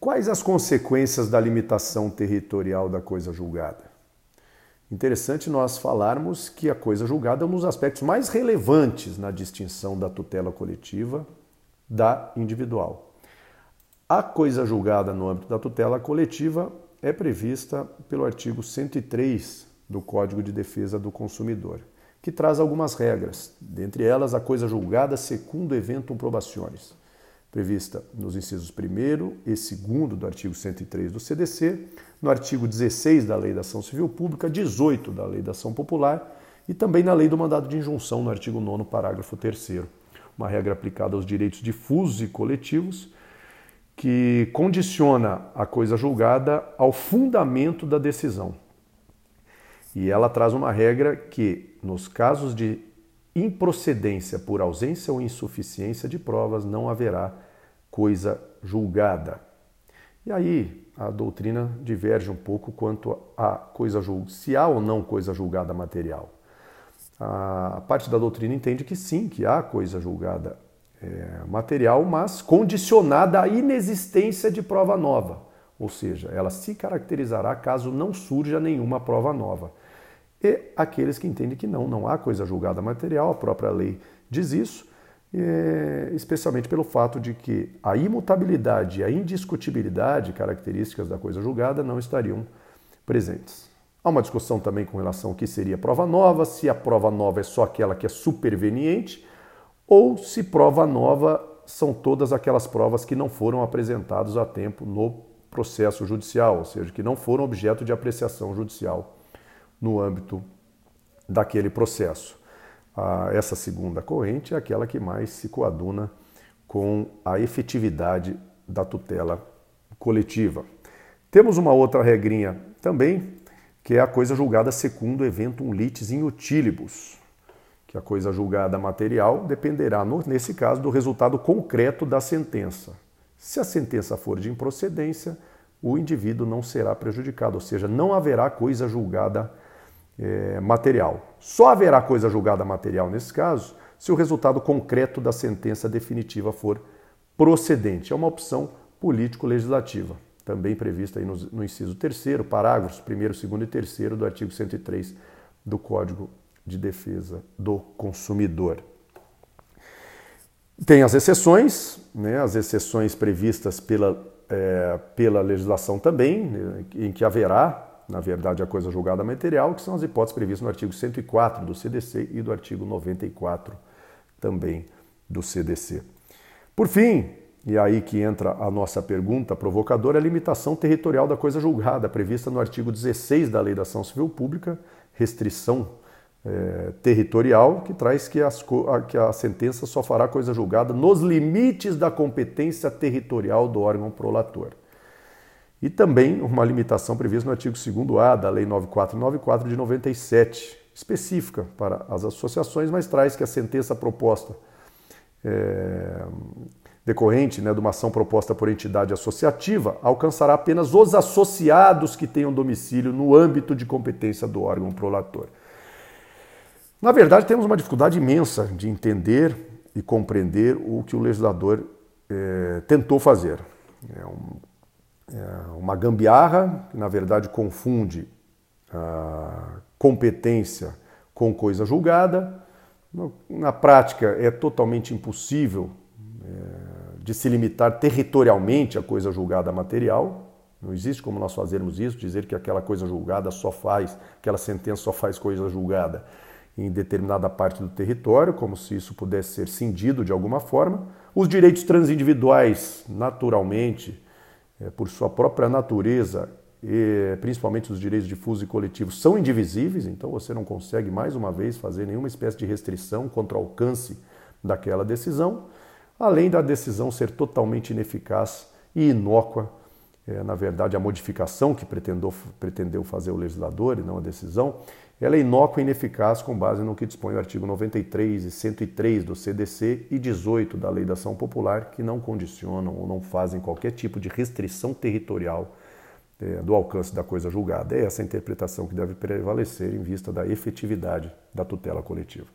Quais as consequências da limitação territorial da coisa julgada? Interessante nós falarmos que a coisa julgada é um dos aspectos mais relevantes na distinção da tutela coletiva da individual. A coisa julgada no âmbito da tutela coletiva é prevista pelo artigo 103 do Código de Defesa do Consumidor, que traz algumas regras, dentre elas a coisa julgada segundo eventum probationis prevista nos incisos 1 e 2 do artigo 103 do CDC, no artigo 16 da Lei da Ação Civil Pública, 18 da Lei da Ação Popular e também na Lei do Mandado de Injunção, no artigo 9, parágrafo 3. Uma regra aplicada aos direitos difusos e coletivos que condiciona a coisa julgada ao fundamento da decisão. E ela traz uma regra que, nos casos de improcedência por ausência ou insuficiência de provas, não haverá coisa julgada. E aí a doutrina diverge um pouco quanto a coisa julgada, se há ou não coisa julgada material. A parte da doutrina entende que sim, que há coisa julgada é, material, mas condicionada à inexistência de prova nova. Ou seja, ela se caracterizará caso não surja nenhuma prova nova e aqueles que entendem que não, não há coisa julgada material, a própria lei diz isso, especialmente pelo fato de que a imutabilidade e a indiscutibilidade, características da coisa julgada, não estariam presentes. Há uma discussão também com relação ao que seria prova nova, se a prova nova é só aquela que é superveniente, ou se prova nova são todas aquelas provas que não foram apresentadas a tempo no processo judicial, ou seja, que não foram objeto de apreciação judicial no âmbito daquele processo. essa segunda corrente é aquela que mais se coaduna com a efetividade da tutela coletiva. Temos uma outra regrinha também, que é a coisa julgada segundo eventum litis in utilibus, que a coisa julgada material dependerá, nesse caso, do resultado concreto da sentença. Se a sentença for de improcedência, o indivíduo não será prejudicado, ou seja, não haverá coisa julgada é, material. Só haverá coisa julgada material nesse caso se o resultado concreto da sentença definitiva for procedente. É uma opção político-legislativa, também prevista aí no, no inciso 3, parágrafos 1, 2 e 3 do artigo 103 do Código de Defesa do Consumidor. Tem as exceções, né, as exceções previstas pela, é, pela legislação também, né, em que haverá na verdade, a coisa julgada material, que são as hipóteses previstas no artigo 104 do CDC e do artigo 94 também do CDC. Por fim, e aí que entra a nossa pergunta provocadora, a limitação territorial da coisa julgada, prevista no artigo 16 da Lei da Ação Civil Pública, restrição é, territorial, que traz que, as, que a sentença só fará coisa julgada nos limites da competência territorial do órgão prolator. E também uma limitação prevista no artigo 2A da Lei 9494 de 97, específica para as associações, mas traz que a sentença proposta é, decorrente né, de uma ação proposta por entidade associativa alcançará apenas os associados que tenham domicílio no âmbito de competência do órgão prolator. Na verdade, temos uma dificuldade imensa de entender e compreender o que o legislador é, tentou fazer. É um, uma gambiarra que, na verdade, confunde a competência com coisa julgada. Na prática, é totalmente impossível é, de se limitar territorialmente a coisa julgada material. Não existe como nós fazermos isso, dizer que aquela coisa julgada só faz, aquela sentença só faz coisa julgada em determinada parte do território, como se isso pudesse ser cindido de alguma forma. Os direitos transindividuais, naturalmente, é, por sua própria natureza, e principalmente os direitos difusos e coletivos, são indivisíveis, então você não consegue, mais uma vez, fazer nenhuma espécie de restrição contra o alcance daquela decisão, além da decisão ser totalmente ineficaz e inócua. É, na verdade, a modificação que pretendeu, pretendeu fazer o legislador e não a decisão, ela é inócua e ineficaz com base no que dispõe o artigo 93 e 103 do CDC e 18 da Lei da Ação Popular, que não condicionam ou não fazem qualquer tipo de restrição territorial é, do alcance da coisa julgada. É essa a interpretação que deve prevalecer em vista da efetividade da tutela coletiva.